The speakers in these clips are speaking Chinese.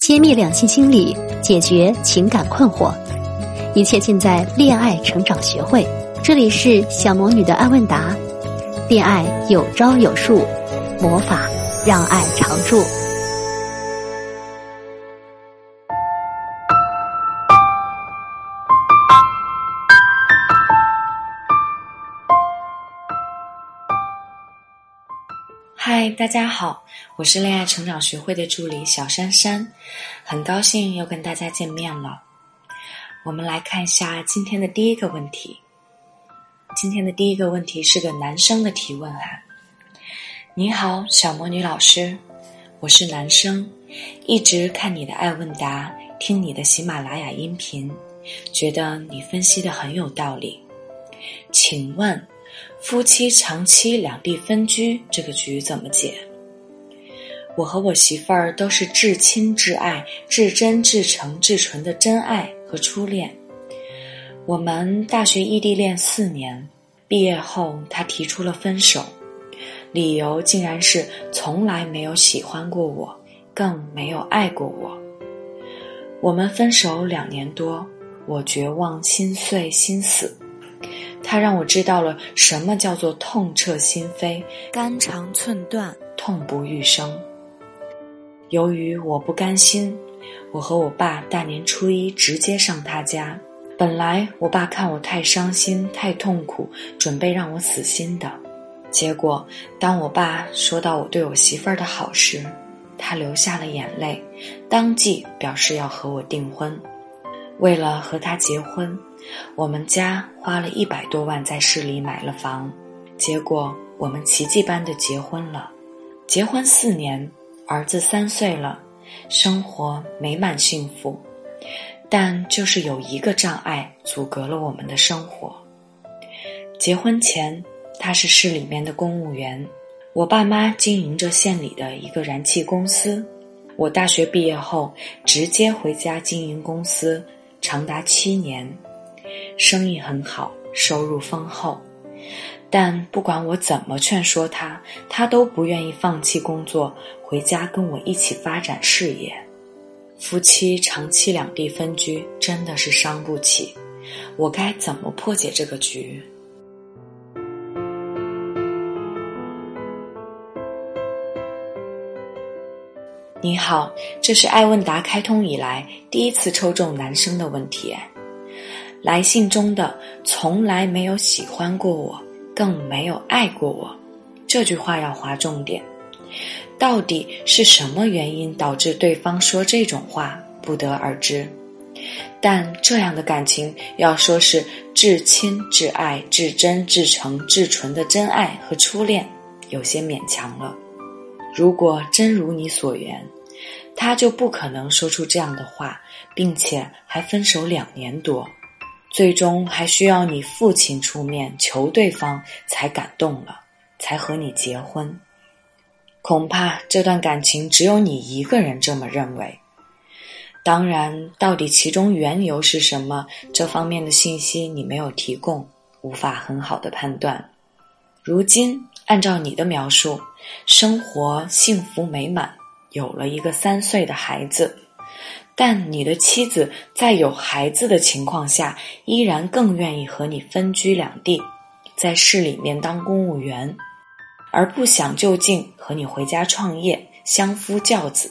揭秘两性心理，解决情感困惑，一切尽在恋爱成长学会。这里是小魔女的爱问答，恋爱有招有术，魔法让爱常驻。嗨，大家好，我是恋爱成长学会的助理小珊珊，很高兴又跟大家见面了。我们来看一下今天的第一个问题。今天的第一个问题是个男生的提问啊。你好，小魔女老师，我是男生，一直看你的爱问答，听你的喜马拉雅音频，觉得你分析的很有道理。请问？夫妻长期两地分居，这个局怎么解？我和我媳妇儿都是至亲至爱、至真至诚至纯的真爱和初恋。我们大学异地恋四年，毕业后他提出了分手，理由竟然是从来没有喜欢过我，更没有爱过我。我们分手两年多，我绝望、心碎、心死。他让我知道了什么叫做痛彻心扉、肝肠寸断、痛不欲生。由于我不甘心，我和我爸大年初一直接上他家。本来我爸看我太伤心、太痛苦，准备让我死心的。结果当我爸说到我对我媳妇儿的好时，他流下了眼泪，当即表示要和我订婚。为了和他结婚。我们家花了一百多万在市里买了房，结果我们奇迹般的结婚了。结婚四年，儿子三岁了，生活美满幸福。但就是有一个障碍阻隔了我们的生活。结婚前，他是市里面的公务员，我爸妈经营着县里的一个燃气公司。我大学毕业后，直接回家经营公司，长达七年。生意很好，收入丰厚，但不管我怎么劝说他，他都不愿意放弃工作，回家跟我一起发展事业。夫妻长期两地分居，真的是伤不起。我该怎么破解这个局？你好，这是爱问答开通以来第一次抽中男生的问题。来信中的“从来没有喜欢过我，更没有爱过我”这句话要划重点。到底是什么原因导致对方说这种话，不得而知。但这样的感情要说是至亲至爱、至真至诚至纯的真爱和初恋，有些勉强了。如果真如你所愿，他就不可能说出这样的话，并且还分手两年多。最终还需要你父亲出面求对方才感动了，才和你结婚。恐怕这段感情只有你一个人这么认为。当然，到底其中缘由是什么，这方面的信息你没有提供，无法很好的判断。如今按照你的描述，生活幸福美满，有了一个三岁的孩子。但你的妻子在有孩子的情况下，依然更愿意和你分居两地，在市里面当公务员，而不想就近和你回家创业，相夫教子。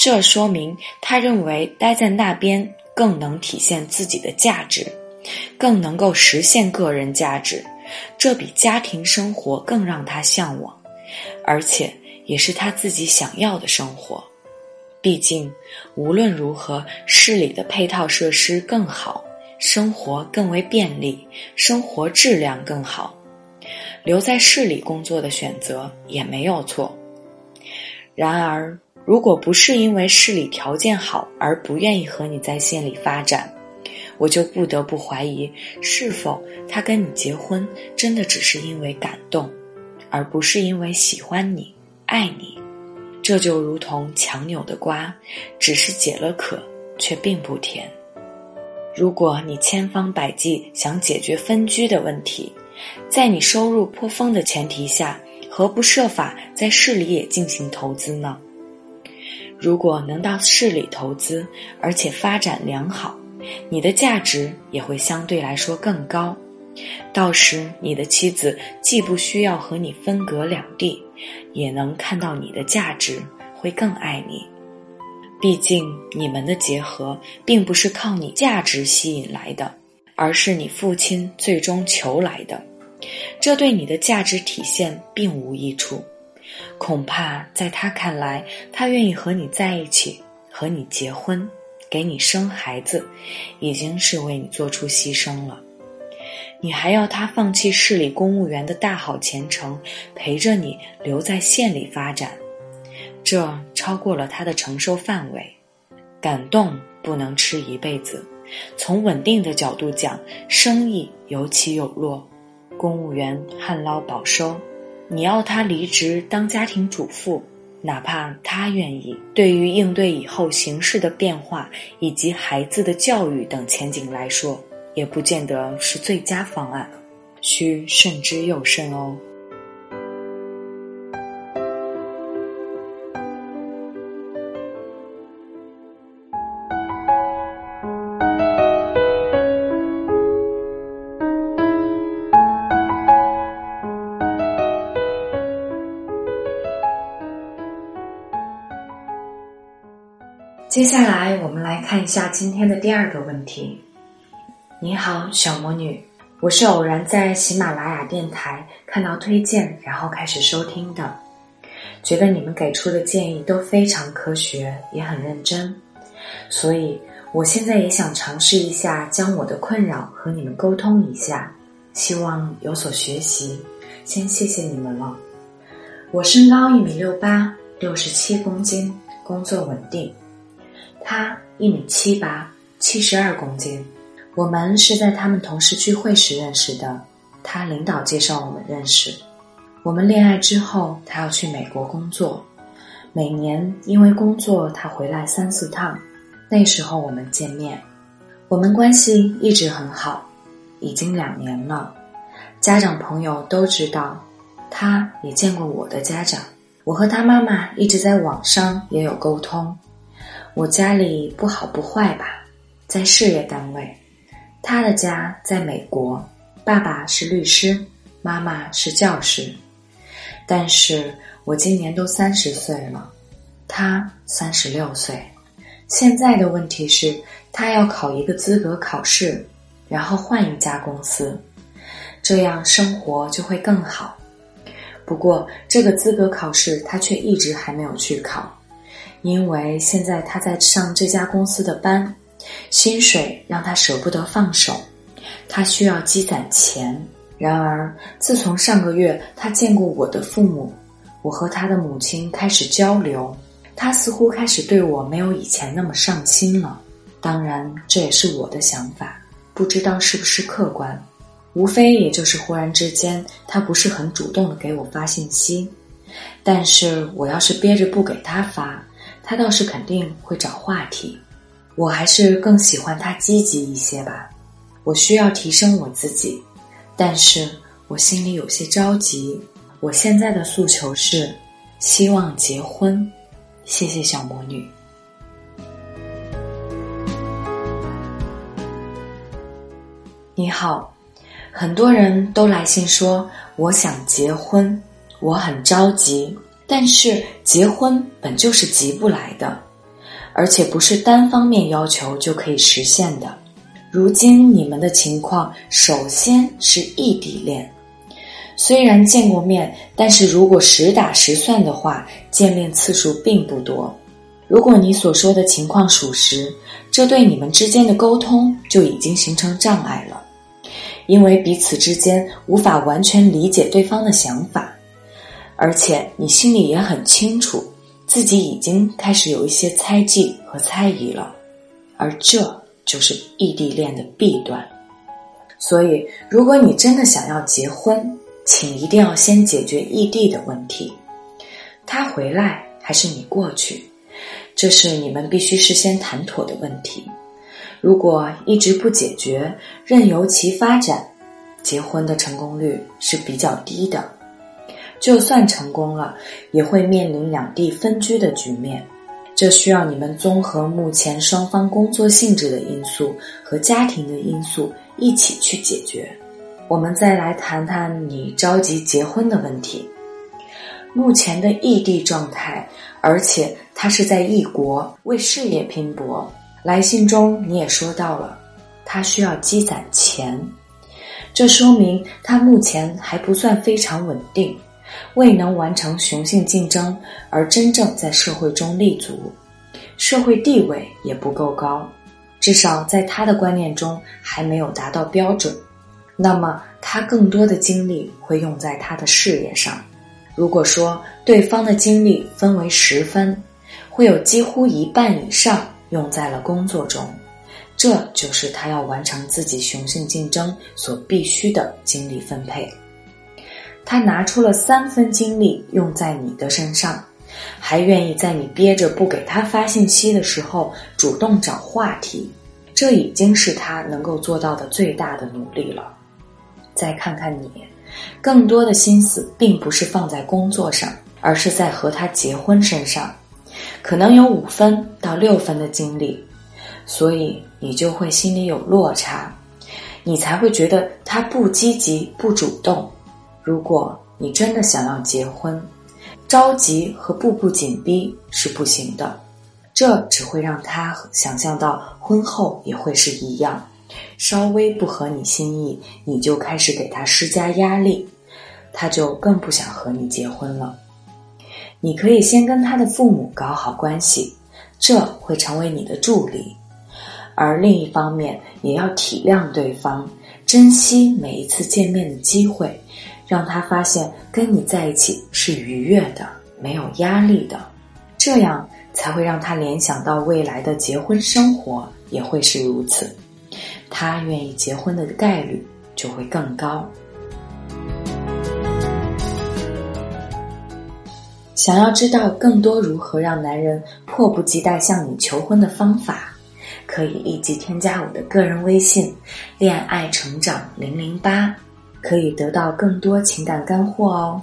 这说明他认为待在那边更能体现自己的价值，更能够实现个人价值，这比家庭生活更让他向往，而且也是他自己想要的生活。毕竟，无论如何，市里的配套设施更好，生活更为便利，生活质量更好，留在市里工作的选择也没有错。然而，如果不是因为市里条件好而不愿意和你在县里发展，我就不得不怀疑，是否他跟你结婚真的只是因为感动，而不是因为喜欢你、爱你。这就如同强扭的瓜，只是解了渴，却并不甜。如果你千方百计想解决分居的问题，在你收入颇丰的前提下，何不设法在市里也进行投资呢？如果能到市里投资，而且发展良好，你的价值也会相对来说更高。到时，你的妻子既不需要和你分隔两地，也能看到你的价值，会更爱你。毕竟，你们的结合并不是靠你价值吸引来的，而是你父亲最终求来的。这对你的价值体现并无益处。恐怕在他看来，他愿意和你在一起，和你结婚，给你生孩子，已经是为你做出牺牲了。你还要他放弃市里公务员的大好前程，陪着你留在县里发展，这超过了他的承受范围。感动不能吃一辈子。从稳定的角度讲，生意有起有落，公务员旱涝保收。你要他离职当家庭主妇，哪怕他愿意，对于应对以后形势的变化以及孩子的教育等前景来说，也不见得是最佳方案，需慎之又慎哦。接下来，我们来看一下今天的第二个问题。你好，小魔女，我是偶然在喜马拉雅电台看到推荐，然后开始收听的，觉得你们给出的建议都非常科学，也很认真，所以我现在也想尝试一下，将我的困扰和你们沟通一下，希望有所学习。先谢谢你们了。我身高一米六八，六十七公斤，工作稳定。他一米七八，七十二公斤。我们是在他们同事聚会时认识的，他领导介绍我们认识。我们恋爱之后，他要去美国工作，每年因为工作他回来三四趟。那时候我们见面，我们关系一直很好，已经两年了。家长朋友都知道，他也见过我的家长。我和他妈妈一直在网上也有沟通。我家里不好不坏吧，在事业单位，他的家在美国，爸爸是律师，妈妈是教师。但是我今年都三十岁了，他三十六岁。现在的问题是，他要考一个资格考试，然后换一家公司，这样生活就会更好。不过这个资格考试他却一直还没有去考。因为现在他在上这家公司的班，薪水让他舍不得放手，他需要积攒钱。然而，自从上个月他见过我的父母，我和他的母亲开始交流，他似乎开始对我没有以前那么上心了。当然，这也是我的想法，不知道是不是客观。无非也就是忽然之间，他不是很主动的给我发信息，但是我要是憋着不给他发。他倒是肯定会找话题，我还是更喜欢他积极一些吧。我需要提升我自己，但是我心里有些着急。我现在的诉求是希望结婚。谢谢小魔女。你好，很多人都来信说我想结婚，我很着急。但是结婚本就是急不来的，而且不是单方面要求就可以实现的。如今你们的情况，首先是异地恋，虽然见过面，但是如果实打实算的话，见面次数并不多。如果你所说的情况属实，这对你们之间的沟通就已经形成障碍了，因为彼此之间无法完全理解对方的想法。而且你心里也很清楚，自己已经开始有一些猜忌和猜疑了，而这就是异地恋的弊端。所以，如果你真的想要结婚，请一定要先解决异地的问题。他回来还是你过去，这是你们必须事先谈妥的问题。如果一直不解决，任由其发展，结婚的成功率是比较低的。就算成功了，也会面临两地分居的局面。这需要你们综合目前双方工作性质的因素和家庭的因素一起去解决。我们再来谈谈你着急结婚的问题。目前的异地状态，而且他是在异国为事业拼搏。来信中你也说到了，他需要积攒钱，这说明他目前还不算非常稳定。未能完成雄性竞争而真正在社会中立足，社会地位也不够高，至少在他的观念中还没有达到标准。那么，他更多的精力会用在他的事业上。如果说对方的精力分为十分，会有几乎一半以上用在了工作中，这就是他要完成自己雄性竞争所必须的精力分配。他拿出了三分精力用在你的身上，还愿意在你憋着不给他发信息的时候主动找话题，这已经是他能够做到的最大的努力了。再看看你，更多的心思并不是放在工作上，而是在和他结婚身上，可能有五分到六分的精力，所以你就会心里有落差，你才会觉得他不积极不主动。如果你真的想要结婚，着急和步步紧逼是不行的，这只会让他想象到婚后也会是一样，稍微不合你心意，你就开始给他施加压力，他就更不想和你结婚了。你可以先跟他的父母搞好关系，这会成为你的助力，而另一方面也要体谅对方，珍惜每一次见面的机会。让他发现跟你在一起是愉悦的，没有压力的，这样才会让他联想到未来的结婚生活也会是如此，他愿意结婚的概率就会更高。想要知道更多如何让男人迫不及待向你求婚的方法，可以立即添加我的个人微信“恋爱成长零零八”。可以得到更多情感干货哦。